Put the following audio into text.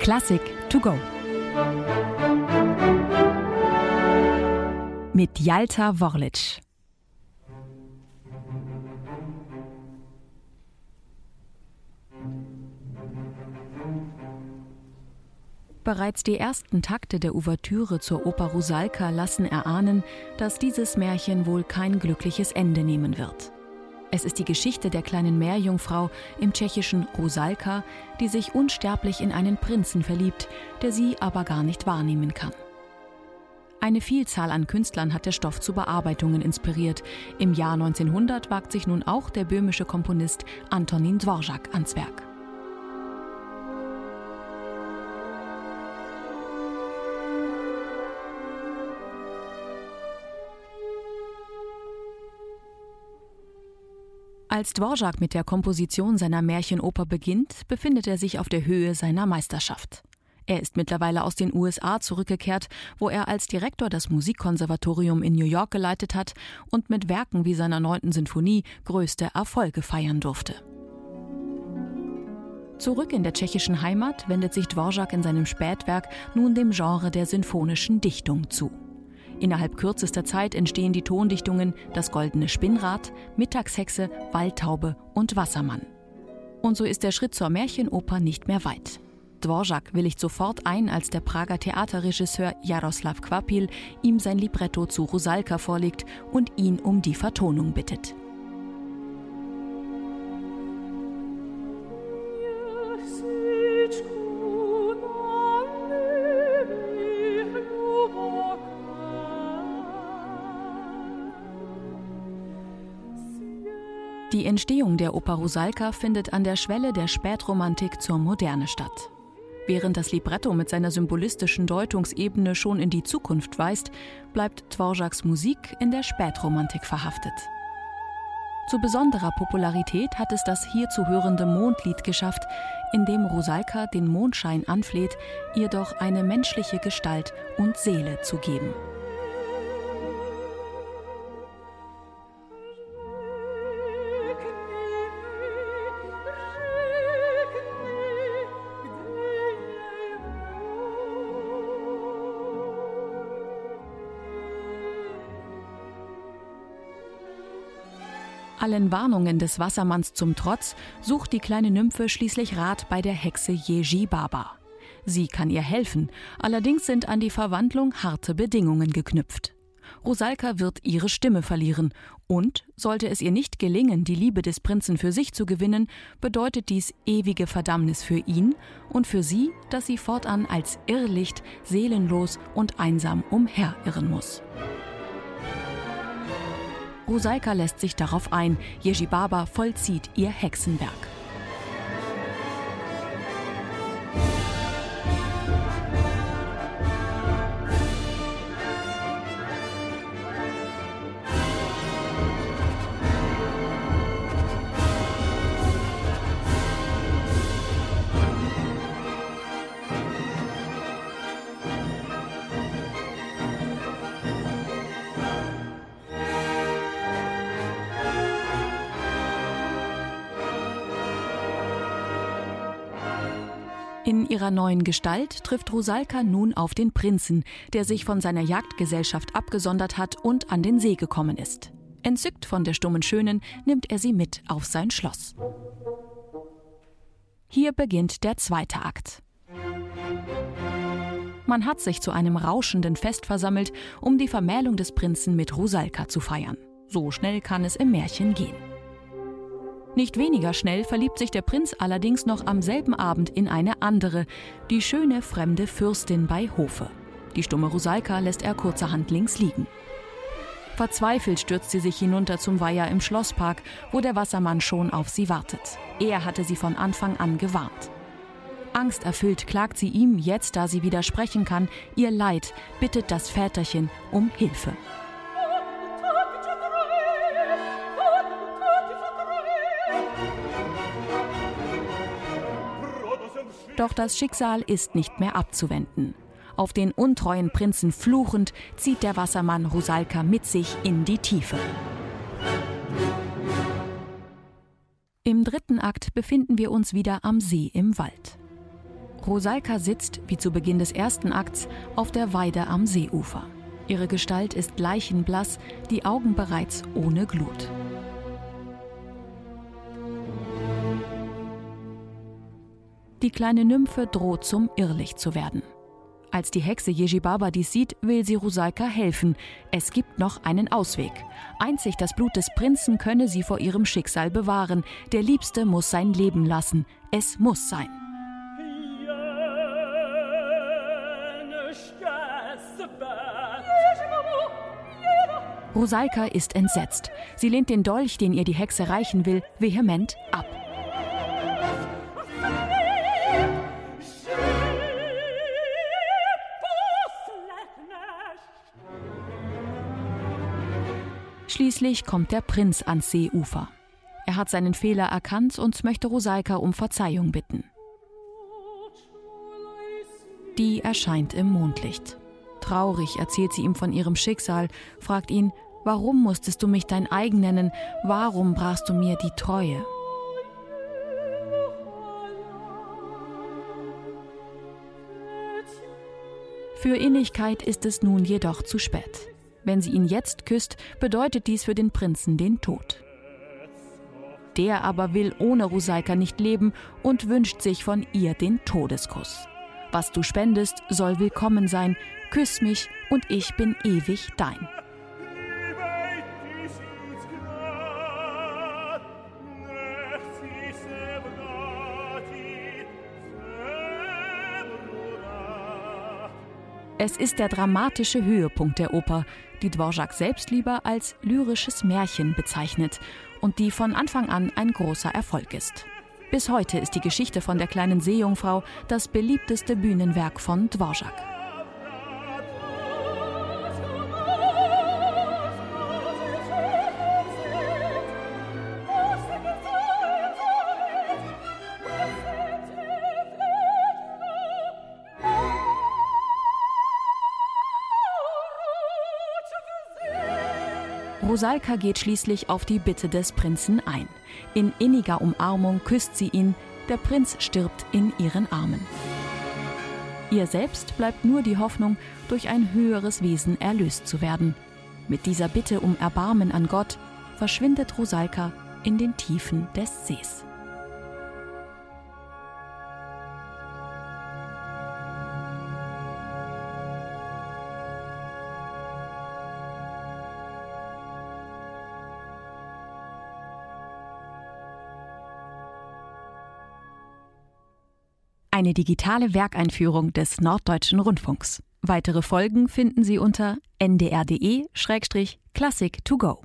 Klassik to go. Mit Jalta Worlic. Bereits die ersten Takte der Ouvertüre zur Oper Rusalka lassen erahnen, dass dieses Märchen wohl kein glückliches Ende nehmen wird. Es ist die Geschichte der kleinen Meerjungfrau im tschechischen Rusalka, die sich unsterblich in einen Prinzen verliebt, der sie aber gar nicht wahrnehmen kann. Eine Vielzahl an Künstlern hat der Stoff zu Bearbeitungen inspiriert. Im Jahr 1900 wagt sich nun auch der böhmische Komponist Antonin Dvorak ans Werk. Als Dvorak mit der Komposition seiner Märchenoper beginnt, befindet er sich auf der Höhe seiner Meisterschaft. Er ist mittlerweile aus den USA zurückgekehrt, wo er als Direktor das Musikkonservatorium in New York geleitet hat und mit Werken wie seiner neunten Sinfonie größte Erfolge feiern durfte. Zurück in der tschechischen Heimat wendet sich Dvorak in seinem Spätwerk nun dem Genre der sinfonischen Dichtung zu. Innerhalb kürzester Zeit entstehen die Tondichtungen Das goldene Spinnrad, Mittagshexe, Waldtaube und Wassermann. Und so ist der Schritt zur Märchenoper nicht mehr weit. Dvorak willigt sofort ein, als der Prager Theaterregisseur Jaroslav Kvapil ihm sein Libretto zu Rusalka vorlegt und ihn um die Vertonung bittet. Die Entstehung der Oper Rusalka findet an der Schwelle der Spätromantik zur Moderne statt. Während das Libretto mit seiner symbolistischen Deutungsebene schon in die Zukunft weist, bleibt Dvoraks Musik in der Spätromantik verhaftet. Zu besonderer Popularität hat es das hier zu hörende Mondlied geschafft, in dem Rosalka den Mondschein anfleht, ihr doch eine menschliche Gestalt und Seele zu geben. Allen Warnungen des Wassermanns zum Trotz sucht die kleine Nymphe schließlich Rat bei der Hexe Yeji Baba. Sie kann ihr helfen, allerdings sind an die Verwandlung harte Bedingungen geknüpft. Rosalka wird ihre Stimme verlieren und, sollte es ihr nicht gelingen, die Liebe des Prinzen für sich zu gewinnen, bedeutet dies ewige Verdammnis für ihn und für sie, dass sie fortan als Irrlicht, seelenlos und einsam umherirren muss. Rusalka lässt sich darauf ein. Yejibaba vollzieht ihr Hexenwerk. In ihrer neuen Gestalt trifft Rosalka nun auf den Prinzen, der sich von seiner Jagdgesellschaft abgesondert hat und an den See gekommen ist. Entzückt von der stummen Schönen nimmt er sie mit auf sein Schloss. Hier beginnt der zweite Akt. Man hat sich zu einem rauschenden Fest versammelt, um die Vermählung des Prinzen mit Rosalka zu feiern. So schnell kann es im Märchen gehen. Nicht weniger schnell verliebt sich der Prinz allerdings noch am selben Abend in eine andere, die schöne fremde Fürstin bei Hofe. Die stumme Rusalka lässt er kurzerhand links liegen. Verzweifelt stürzt sie sich hinunter zum Weiher im Schlosspark, wo der Wassermann schon auf sie wartet. Er hatte sie von Anfang an gewarnt. Angsterfüllt klagt sie ihm, jetzt da sie widersprechen kann, ihr Leid, bittet das Väterchen um Hilfe. Doch das Schicksal ist nicht mehr abzuwenden. Auf den untreuen Prinzen fluchend zieht der Wassermann Rusalka mit sich in die Tiefe. Im dritten Akt befinden wir uns wieder am See im Wald. Rosalka sitzt, wie zu Beginn des ersten Akts, auf der Weide am Seeufer. Ihre Gestalt ist leichenblass, die Augen bereits ohne Glut. Die kleine Nymphe droht zum Irrlicht zu werden. Als die Hexe Jejibaba dies sieht, will sie Rusalka helfen. Es gibt noch einen Ausweg. Einzig das Blut des Prinzen könne sie vor ihrem Schicksal bewahren. Der Liebste muss sein Leben lassen. Es muss sein. Rosalka ist entsetzt. Sie lehnt den Dolch, den ihr die Hexe reichen will, vehement ab. Schließlich kommt der Prinz ans Seeufer. Er hat seinen Fehler erkannt und möchte Rosalka um Verzeihung bitten. Die erscheint im Mondlicht. Traurig erzählt sie ihm von ihrem Schicksal, fragt ihn, warum musstest du mich dein eigen nennen, warum brachst du mir die Treue? Für Innigkeit ist es nun jedoch zu spät. Wenn sie ihn jetzt küsst, bedeutet dies für den Prinzen den Tod. Der aber will ohne Rusalka nicht leben und wünscht sich von ihr den Todeskuss. Was du spendest, soll willkommen sein. Küss mich und ich bin ewig dein. Es ist der dramatische Höhepunkt der Oper, die Dvorak selbst lieber als lyrisches Märchen bezeichnet und die von Anfang an ein großer Erfolg ist. Bis heute ist die Geschichte von der kleinen Seejungfrau das beliebteste Bühnenwerk von Dvorak. Rosalka geht schließlich auf die Bitte des Prinzen ein. In inniger Umarmung küsst sie ihn, der Prinz stirbt in ihren Armen. Ihr selbst bleibt nur die Hoffnung, durch ein höheres Wesen erlöst zu werden. Mit dieser Bitte um Erbarmen an Gott verschwindet Rosalka in den Tiefen des Sees. Eine digitale Werkeinführung des Norddeutschen Rundfunks. Weitere Folgen finden Sie unter ndr.de-classic to go.